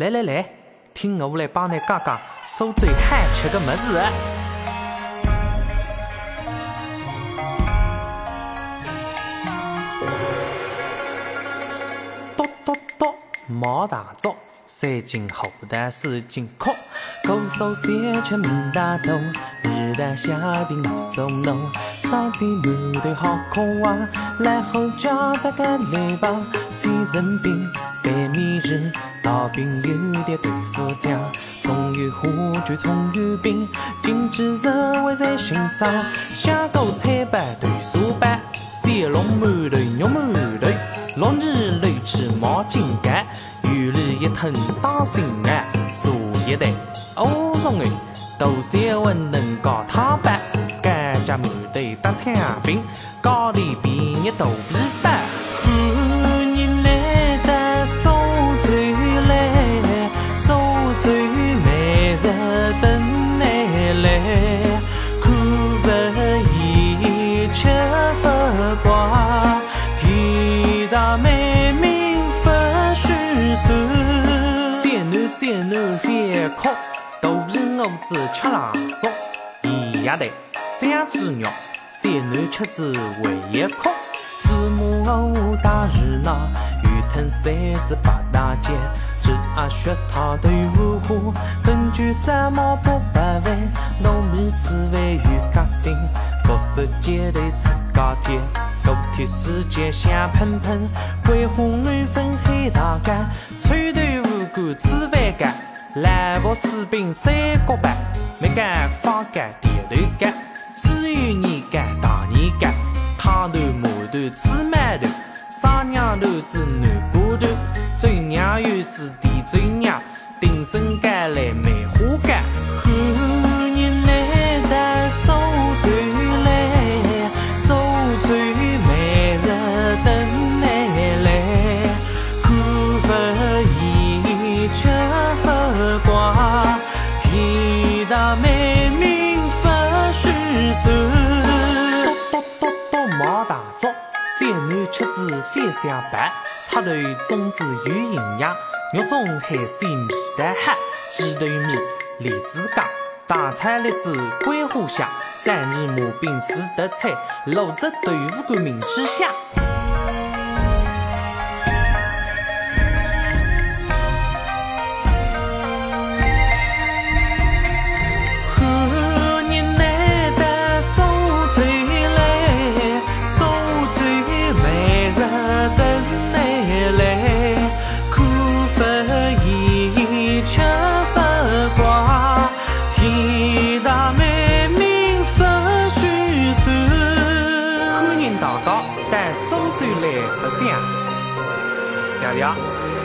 来来来，听我来帮你讲讲苏州好吃的么子。咚咚咚，毛大枣，三斤荷蛋，四斤壳。歌手三吃门大肚，日啖下定肉松浓。烧鸡馒头好可爱，来后加这个来吧。千层饼、白米日、大饼有点豆腐浆。葱油花卷、葱油饼，精致入味在心上。香菇菜板、豆沙板，三龙馒头、肉馒头，六日六吃毛巾干，一吞打心眼，茶叶蛋。乌龙的豆三馄饨搞汤板，干夹馒头搭葱饼，高丽皮热豆皮饭。欢三南三南饭烤。豆皮我子吃腊粥，盐鸭蛋，三只肉，三南吃子为一口。芝麻鹅大热闹，鱼吞三子八大件，鸡鸭血汤豆腐花，珍珠三毛八百饭，糯米糍饭有夹心，各色煎豆自家甜，锅贴水煎香喷喷，桂花软粉黑大干，馆子饭干。兰博柿饼三角板，梅干放干甜豆干，只有年干大年干，汤头馒头芝麻头，三娘头子南瓜头，最娘有子地周娘，定生干来梅花干。子翻香白，插头粽子有营养，肉中海鲜皮蛋黑，鸡头米莲子羹，大菜栗子桂花香，三年麻饼四德菜，卤汁豆腐干明吃香。传。欢迎大家到苏州来白相，谢谢。